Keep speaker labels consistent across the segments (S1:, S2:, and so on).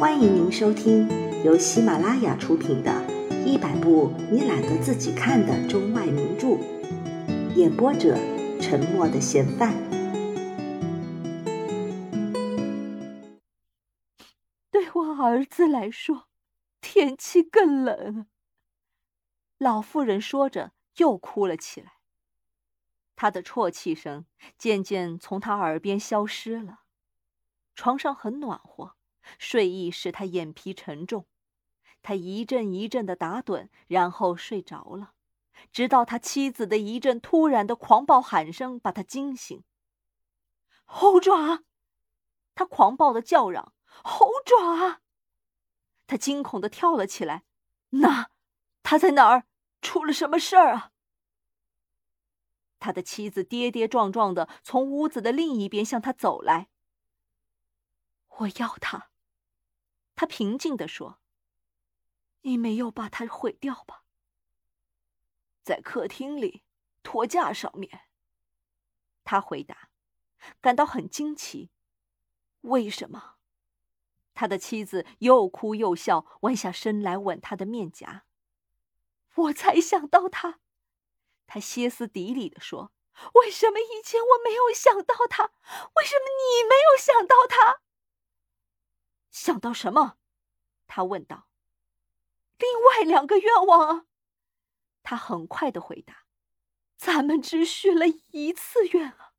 S1: 欢迎您收听由喜马拉雅出品的《一百部你懒得自己看的中外名著》，演播者：沉默的嫌犯。
S2: 对我儿子来说，天气更冷。老妇人说着，又哭了起来。她的啜泣声渐渐从他耳边消失了。床上很暖和。睡意使他眼皮沉重，他一阵一阵的打盹，然后睡着了，直到他妻子的一阵突然的狂暴喊声把他惊醒。猴爪！他狂暴的叫嚷：“猴爪！”他惊恐的跳了起来。那，他在哪儿？出了什么事儿啊？他的妻子跌跌撞撞的从屋子的另一边向他走来。我要他。他平静地说：“你没有把它毁掉吧？”在客厅里，托架上面。他回答，感到很惊奇。为什么？他的妻子又哭又笑，弯下身来吻他的面颊。我才想到他，他歇斯底里的说：“为什么以前我没有想到他？为什么你没有想到他？”想到什么？他问道。另外两个愿望啊，他很快的回答。咱们只许了一次愿啊，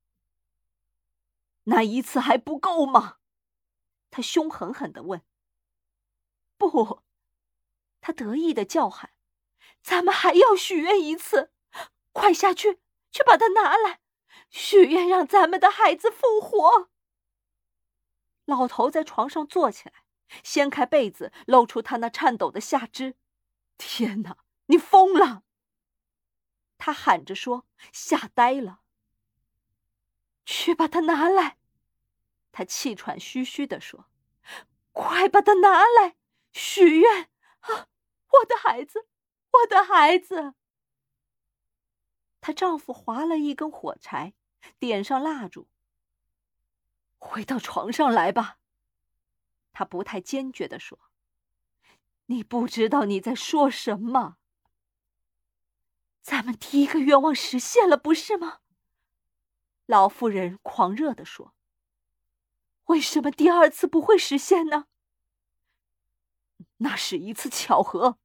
S2: 那一次还不够吗？他凶狠狠的问。不，他得意的叫喊。咱们还要许愿一次，快下去，去把它拿来，许愿让咱们的孩子复活。老头在床上坐起来，掀开被子，露出他那颤抖的下肢。天哪，你疯了！他喊着说，吓呆了。去把它拿来，他气喘吁吁地说：“快把它拿来，许愿啊，我的孩子，我的孩子。”她丈夫划了一根火柴，点上蜡烛。回到床上来吧，他不太坚决地说：“你不知道你在说什么。咱们第一个愿望实现了，不是吗？”老妇人狂热地说：“为什么第二次不会实现呢？”那是一次巧合。”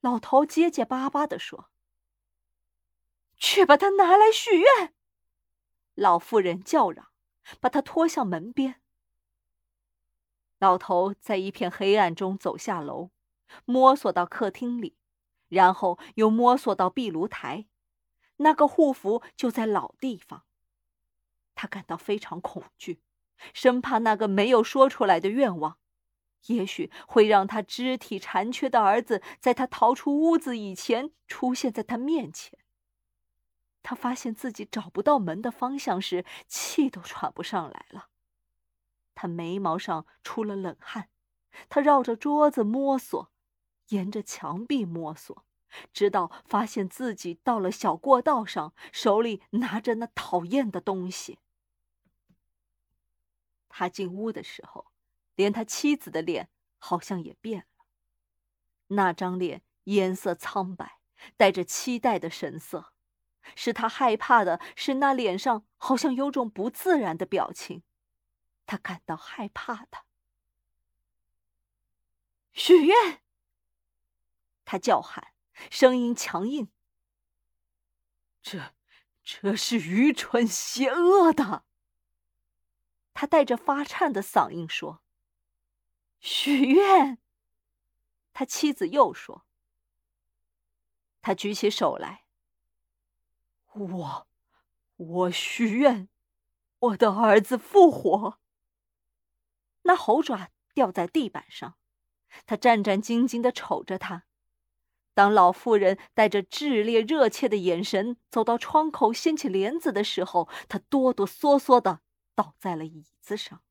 S2: 老头结结巴巴地说。“去把它拿来许愿！”老妇人叫嚷。把他拖向门边。老头在一片黑暗中走下楼，摸索到客厅里，然后又摸索到壁炉台，那个护符就在老地方。他感到非常恐惧，生怕那个没有说出来的愿望，也许会让他肢体残缺的儿子在他逃出屋子以前出现在他面前。他发现自己找不到门的方向时，气都喘不上来了。他眉毛上出了冷汗。他绕着桌子摸索，沿着墙壁摸索，直到发现自己到了小过道上，手里拿着那讨厌的东西。他进屋的时候，连他妻子的脸好像也变了。那张脸颜色苍白，带着期待的神色。使他害怕的是，那脸上好像有种不自然的表情，他感到害怕的。许愿！他叫喊，声音强硬。
S3: 这，这是愚蠢邪恶的。
S2: 他带着发颤的嗓音说：“许愿！”他妻子又说。他举起手来。
S3: 我，我许愿，我的儿子复活。
S2: 那猴爪掉在地板上，他战战兢兢的瞅着他。当老妇人带着炽烈热切的眼神走到窗口掀起帘子的时候，他哆哆嗦嗦的倒在了椅子上。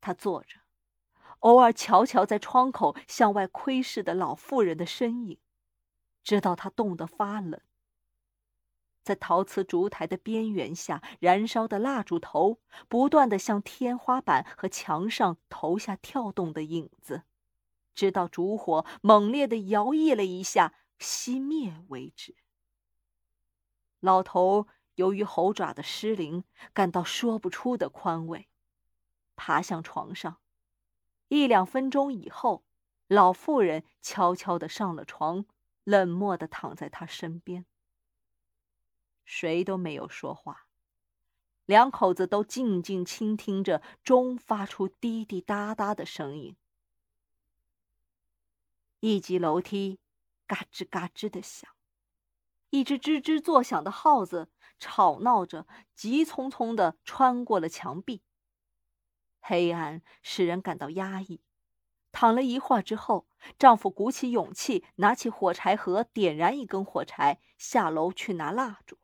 S2: 他坐着，偶尔瞧瞧在窗口向外窥视的老妇人的身影。直到他冻得发冷。在陶瓷烛台的边缘下燃烧的蜡烛头，不断的向天花板和墙上投下跳动的影子，直到烛火猛烈的摇曳了一下，熄灭为止。老头由于猴爪的失灵，感到说不出的宽慰，爬向床上。一两分钟以后，老妇人悄悄的上了床，冷漠的躺在他身边。谁都没有说话，两口子都静静倾听着钟发出滴滴答答的声音。一级楼梯嘎吱嘎吱的响，一只吱吱作响的耗子吵闹着，急匆匆的穿过了墙壁。黑暗使人感到压抑。躺了一会儿之后，丈夫鼓起勇气，拿起火柴盒，点燃一根火柴，下楼去拿蜡烛。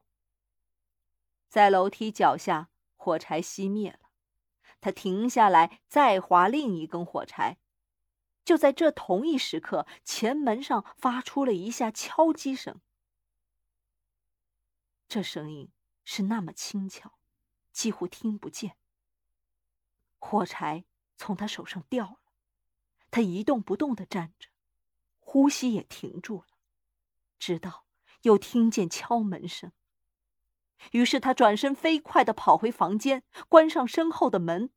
S2: 在楼梯脚下，火柴熄灭了。他停下来，再划另一根火柴。就在这同一时刻，前门上发出了一下敲击声。这声音是那么轻巧，几乎听不见。火柴从他手上掉了，他一动不动的站着，呼吸也停住了，直到又听见敲门声。于是他转身飞快的跑回房间，关上身后的门。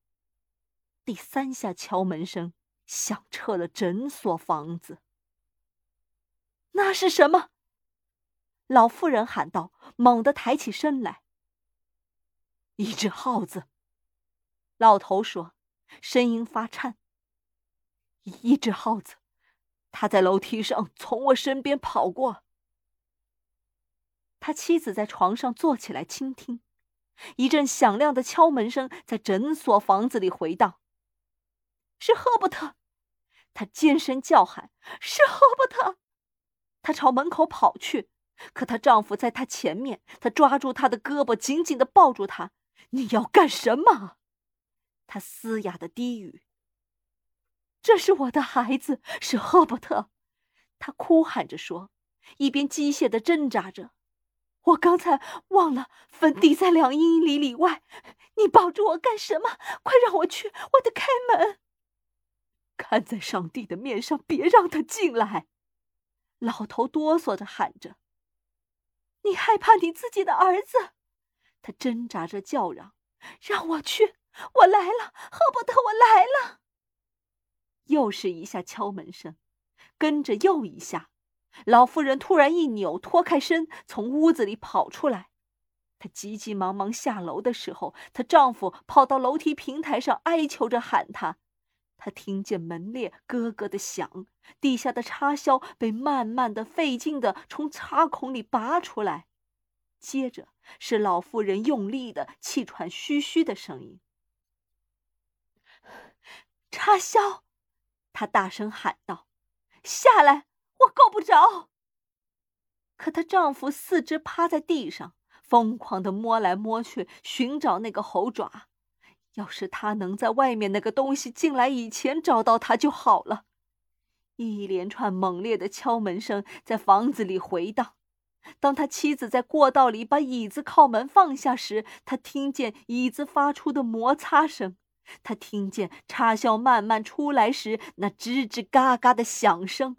S2: 第三下敲门声响彻了整所房子。那是什么？老妇人喊道，猛地抬起身来。一只耗子。老头说，声音发颤。一只耗子，他在楼梯上从我身边跑过。他妻子在床上坐起来倾听，一阵响亮的敲门声在诊所房子里回荡。是赫伯特，他尖声叫喊：“是赫伯特！”她朝门口跑去，可她丈夫在她前面，他抓住她的胳膊，紧紧的抱住她。“你要干什么？”他嘶哑的低语。“这是我的孩子，是赫伯特。”他哭喊着说，一边机械的挣扎着。我刚才忘了，坟地在两英里里外。你抱住我干什么？快让我去！我得开门。看在上帝的面上，别让他进来！老头哆嗦着喊着：“你害怕你自己的儿子？”他挣扎着叫嚷：“让我去！我来了，赫伯特，我来了！”又是一下敲门声，跟着又一下。老妇人突然一扭，脱开身，从屋子里跑出来。她急急忙忙下楼的时候，她丈夫跑到楼梯平台上，哀求着喊她。她听见门链咯咯的响，地下的插销被慢慢的、费劲的从插孔里拔出来，接着是老妇人用力的、气喘吁吁的声音。插销，她大声喊道：“下来！”我够不着。可她丈夫四肢趴在地上，疯狂的摸来摸去，寻找那个猴爪。要是他能在外面那个东西进来以前找到它就好了。一连串猛烈的敲门声在房子里回荡。当他妻子在过道里把椅子靠门放下时，他听见椅子发出的摩擦声，他听见插销慢慢出来时那吱吱嘎嘎的响声。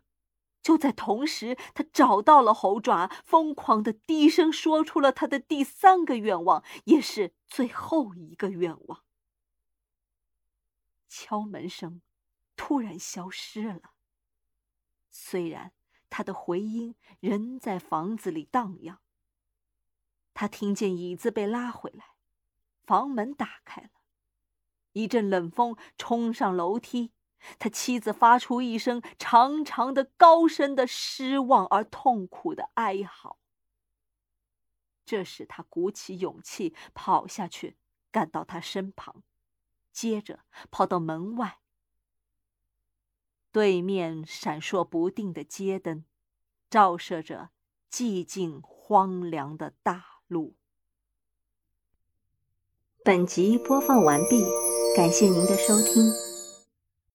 S2: 就在同时，他找到了猴爪，疯狂的低声说出了他的第三个愿望，也是最后一个愿望。敲门声突然消失了，虽然他的回音仍在房子里荡漾。他听见椅子被拉回来，房门打开了，一阵冷风冲上楼梯。他妻子发出一声长长的、高声的、失望而痛苦的哀嚎。这时，他鼓起勇气跑下去，赶到他身旁，接着跑到门外。对面闪烁不定的街灯，照射着寂静荒凉的大路。
S1: 本集播放完毕，感谢您的收听。